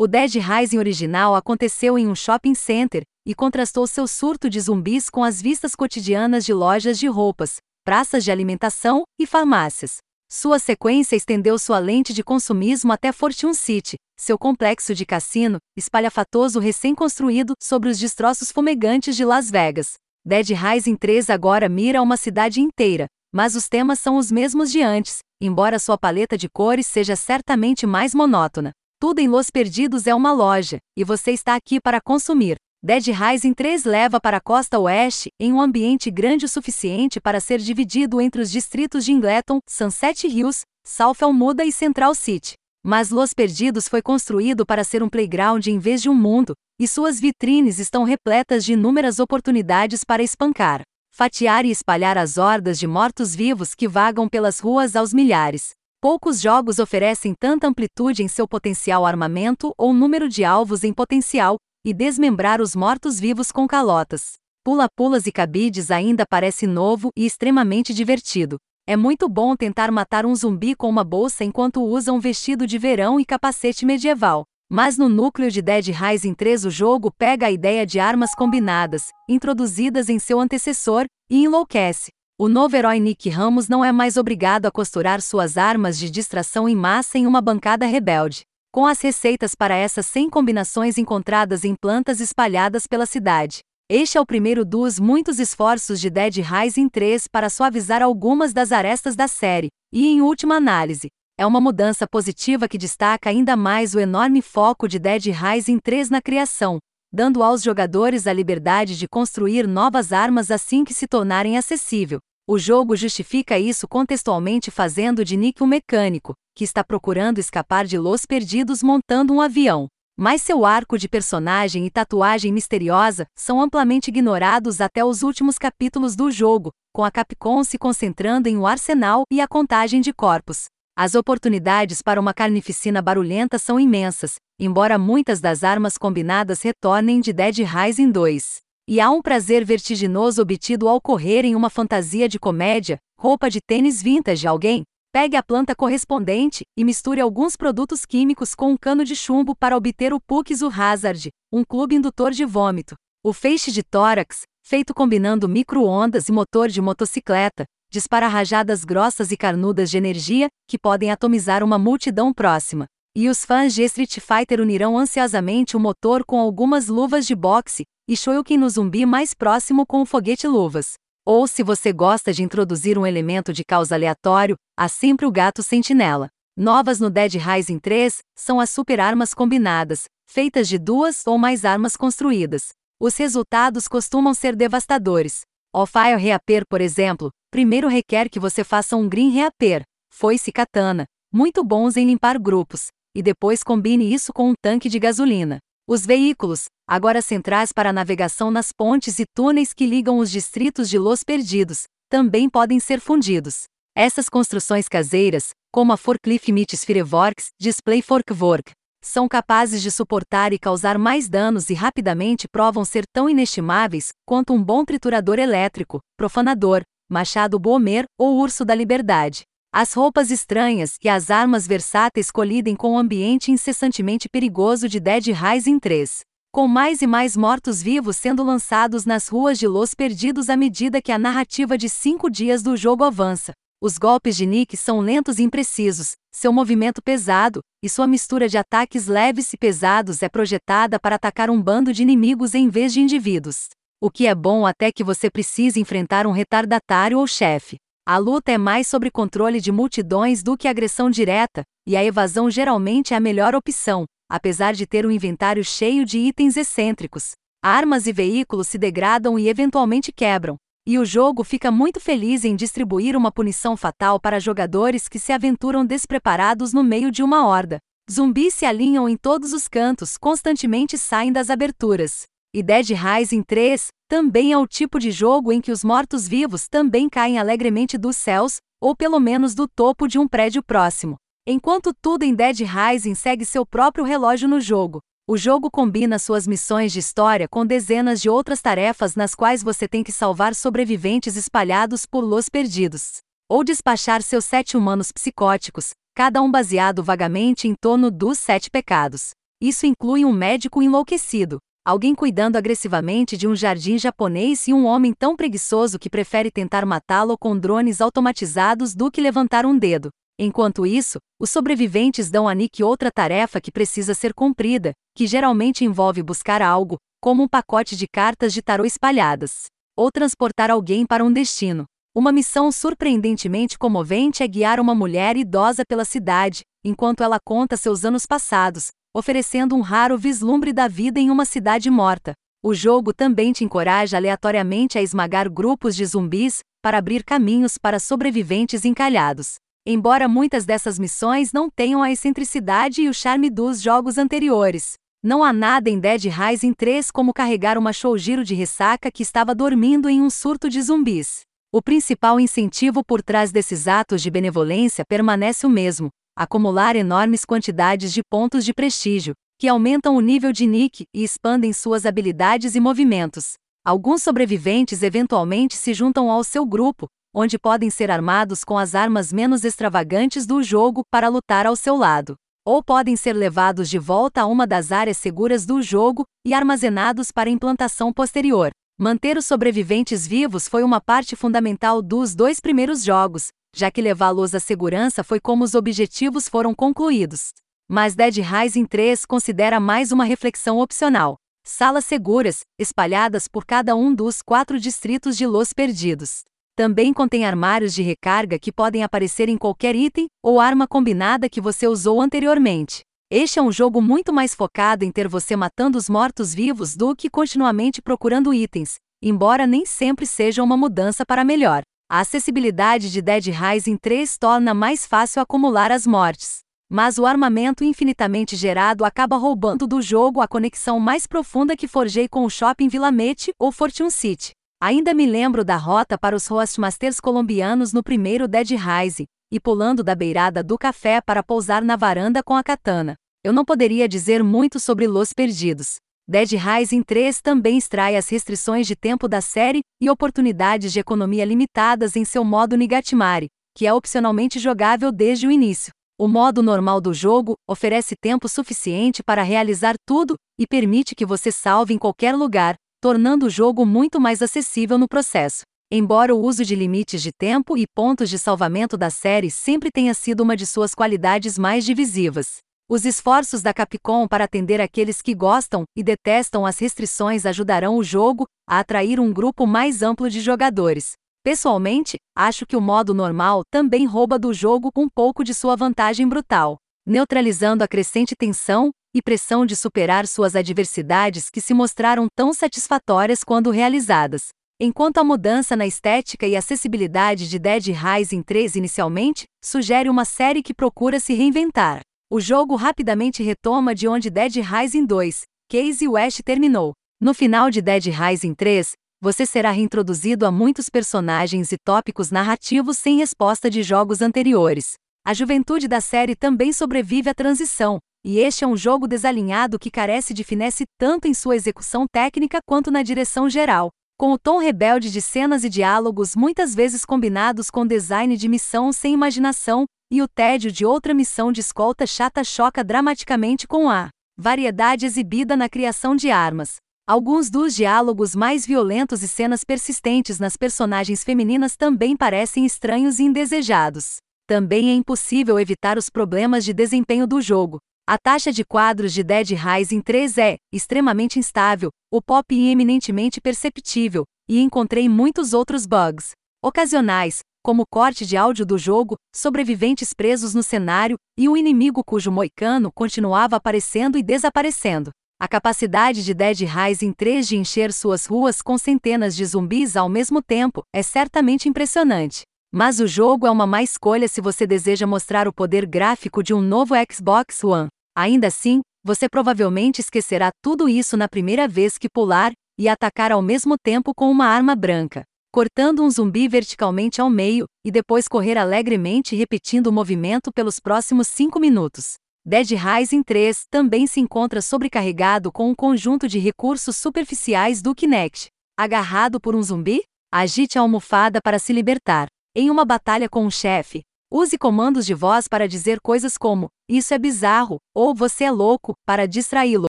O Dead Rising original aconteceu em um shopping center e contrastou seu surto de zumbis com as vistas cotidianas de lojas de roupas, praças de alimentação e farmácias. Sua sequência estendeu sua lente de consumismo até Fortune City, seu complexo de cassino, espalhafatoso recém-construído sobre os destroços fumegantes de Las Vegas. Dead Rising 3 agora mira uma cidade inteira, mas os temas são os mesmos de antes, embora sua paleta de cores seja certamente mais monótona. Tudo em Los Perdidos é uma loja, e você está aqui para consumir. Dead Rising 3 leva para a costa oeste, em um ambiente grande o suficiente para ser dividido entre os distritos de Ingleton, Sunset Hills, South Almuda e Central City. Mas Los Perdidos foi construído para ser um playground em vez de um mundo, e suas vitrines estão repletas de inúmeras oportunidades para espancar, fatiar e espalhar as hordas de mortos-vivos que vagam pelas ruas aos milhares. Poucos jogos oferecem tanta amplitude em seu potencial armamento ou número de alvos em potencial, e desmembrar os mortos-vivos com calotas. Pula-pulas e cabides ainda parece novo e extremamente divertido. É muito bom tentar matar um zumbi com uma bolsa enquanto usa um vestido de verão e capacete medieval. Mas no núcleo de Dead Rising 3 o jogo pega a ideia de armas combinadas, introduzidas em seu antecessor, e enlouquece. O novo herói Nick Ramos não é mais obrigado a costurar suas armas de distração em massa em uma bancada rebelde. Com as receitas para essas 100 combinações encontradas em plantas espalhadas pela cidade. Este é o primeiro dos muitos esforços de Dead Rising 3 para suavizar algumas das arestas da série, e em última análise, é uma mudança positiva que destaca ainda mais o enorme foco de Dead Rising 3 na criação, dando aos jogadores a liberdade de construir novas armas assim que se tornarem acessível. O jogo justifica isso contextualmente fazendo de Nick um mecânico, que está procurando escapar de Los Perdidos montando um avião. Mas seu arco de personagem e tatuagem misteriosa são amplamente ignorados até os últimos capítulos do jogo, com a Capcom se concentrando em um arsenal e a contagem de corpos. As oportunidades para uma carnificina barulhenta são imensas, embora muitas das armas combinadas retornem de Dead Rising 2. E há um prazer vertiginoso obtido ao correr em uma fantasia de comédia, roupa de tênis vintage de alguém. Pegue a planta correspondente e misture alguns produtos químicos com um cano de chumbo para obter o Puxu Hazard, um clube indutor de vômito. O feixe de tórax, feito combinando micro-ondas e motor de motocicleta, dispara rajadas grossas e carnudas de energia, que podem atomizar uma multidão próxima. E os fãs de Street Fighter unirão ansiosamente o motor com algumas luvas de boxe, e Shoryuken no zumbi mais próximo com o foguete-luvas. Ou se você gosta de introduzir um elemento de causa aleatório, há sempre o gato sentinela. Novas no Dead Rising 3 são as super armas combinadas, feitas de duas ou mais armas construídas. Os resultados costumam ser devastadores. O Fire Reaper, por exemplo, primeiro requer que você faça um Green Reaper, foice katana, muito bons em limpar grupos, e depois combine isso com um tanque de gasolina. Os veículos, agora centrais para navegação nas pontes e túneis que ligam os distritos de Los Perdidos, também podem ser fundidos. Essas construções caseiras, como a Forklift Meets Fireworks Display Forkwork, são capazes de suportar e causar mais danos e rapidamente provam ser tão inestimáveis quanto um bom triturador elétrico, profanador, machado Bomer ou urso da liberdade. As roupas estranhas e as armas versáteis colidem com o ambiente incessantemente perigoso de Dead Rising 3. Com mais e mais mortos-vivos sendo lançados nas ruas de Los Perdidos à medida que a narrativa de cinco dias do jogo avança. Os golpes de Nick são lentos e imprecisos, seu movimento pesado, e sua mistura de ataques leves e pesados é projetada para atacar um bando de inimigos em vez de indivíduos. O que é bom até que você precise enfrentar um retardatário ou chefe. A luta é mais sobre controle de multidões do que agressão direta, e a evasão geralmente é a melhor opção, apesar de ter um inventário cheio de itens excêntricos. Armas e veículos se degradam e eventualmente quebram, e o jogo fica muito feliz em distribuir uma punição fatal para jogadores que se aventuram despreparados no meio de uma horda. Zumbis se alinham em todos os cantos, constantemente saem das aberturas. E Dead Rising 3 também é o tipo de jogo em que os mortos-vivos também caem alegremente dos céus, ou pelo menos do topo de um prédio próximo. Enquanto tudo em Dead Rising segue seu próprio relógio no jogo, o jogo combina suas missões de história com dezenas de outras tarefas nas quais você tem que salvar sobreviventes espalhados por Los Perdidos. Ou despachar seus sete humanos psicóticos, cada um baseado vagamente em torno dos sete pecados. Isso inclui um médico enlouquecido, alguém cuidando agressivamente de um jardim japonês e um homem tão preguiçoso que prefere tentar matá-lo com drones automatizados do que levantar um dedo. Enquanto isso, os sobreviventes dão a Nick outra tarefa que precisa ser cumprida, que geralmente envolve buscar algo, como um pacote de cartas de tarô espalhadas, ou transportar alguém para um destino. Uma missão surpreendentemente comovente é guiar uma mulher idosa pela cidade, enquanto ela conta seus anos passados, oferecendo um raro vislumbre da vida em uma cidade morta. O jogo também te encoraja aleatoriamente a esmagar grupos de zumbis para abrir caminhos para sobreviventes encalhados. Embora muitas dessas missões não tenham a excentricidade e o charme dos jogos anteriores, não há nada em Dead Rising 3 como carregar uma Shoujiro de ressaca que estava dormindo em um surto de zumbis. O principal incentivo por trás desses atos de benevolência permanece o mesmo: acumular enormes quantidades de pontos de prestígio, que aumentam o nível de Nick e expandem suas habilidades e movimentos. Alguns sobreviventes eventualmente se juntam ao seu grupo, onde podem ser armados com as armas menos extravagantes do jogo para lutar ao seu lado. Ou podem ser levados de volta a uma das áreas seguras do jogo e armazenados para implantação posterior. Manter os sobreviventes vivos foi uma parte fundamental dos dois primeiros jogos, já que levá-los à segurança foi como os objetivos foram concluídos. Mas Dead Rising 3 considera mais uma reflexão opcional. Salas seguras, espalhadas por cada um dos quatro distritos de Los Perdidos. Também contém armários de recarga que podem aparecer em qualquer item ou arma combinada que você usou anteriormente. Este é um jogo muito mais focado em ter você matando os mortos-vivos do que continuamente procurando itens, embora nem sempre seja uma mudança para melhor. A acessibilidade de Dead Rising 3 torna mais fácil acumular as mortes. Mas o armamento infinitamente gerado acaba roubando do jogo a conexão mais profunda que forjei com o Shopping Villamete ou Fortune City. Ainda me lembro da rota para os Roastmasters colombianos no primeiro Dead Rise, e pulando da beirada do café para pousar na varanda com a katana. Eu não poderia dizer muito sobre Los Perdidos. Dead Rising 3 também extrai as restrições de tempo da série e oportunidades de economia limitadas em seu modo Nigatimari, que é opcionalmente jogável desde o início. O modo normal do jogo oferece tempo suficiente para realizar tudo e permite que você salve em qualquer lugar, tornando o jogo muito mais acessível no processo. Embora o uso de limites de tempo e pontos de salvamento da série sempre tenha sido uma de suas qualidades mais divisivas. Os esforços da Capcom para atender aqueles que gostam e detestam as restrições ajudarão o jogo a atrair um grupo mais amplo de jogadores. Pessoalmente, acho que o modo normal também rouba do jogo um pouco de sua vantagem brutal, neutralizando a crescente tensão e pressão de superar suas adversidades que se mostraram tão satisfatórias quando realizadas. Enquanto a mudança na estética e acessibilidade de Dead Rising 3 inicialmente sugere uma série que procura se reinventar, o jogo rapidamente retoma de onde Dead Rising 2, Casey West terminou. No final de Dead Rising 3, você será reintroduzido a muitos personagens e tópicos narrativos sem resposta de jogos anteriores. A juventude da série também sobrevive à transição, e este é um jogo desalinhado que carece de finesse tanto em sua execução técnica quanto na direção geral, com o tom rebelde de cenas e diálogos muitas vezes combinados com design de missão sem imaginação, e o tédio de outra missão de escolta chata choca dramaticamente com a variedade exibida na criação de armas. Alguns dos diálogos mais violentos e cenas persistentes nas personagens femininas também parecem estranhos e indesejados. Também é impossível evitar os problemas de desempenho do jogo, a taxa de quadros de Dead Rising 3 é extremamente instável, o pop é eminentemente perceptível, e encontrei muitos outros bugs ocasionais, como corte de áudio do jogo, sobreviventes presos no cenário e um inimigo cujo moicano continuava aparecendo e desaparecendo. A capacidade de Dead Rising 3 de encher suas ruas com centenas de zumbis ao mesmo tempo é certamente impressionante. Mas o jogo é uma má escolha se você deseja mostrar o poder gráfico de um novo Xbox One. Ainda assim, você provavelmente esquecerá tudo isso na primeira vez que pular e atacar ao mesmo tempo com uma arma branca, cortando um zumbi verticalmente ao meio e depois correr alegremente repetindo o movimento pelos próximos 5 minutos. Dead Rising 3 também se encontra sobrecarregado com um conjunto de recursos superficiais do Kinect. Agarrado por um zumbi? Agite a almofada para se libertar. Em uma batalha com um chefe, Use comandos de voz para dizer coisas como: Isso é bizarro, ou Você é louco, para distraí-lo.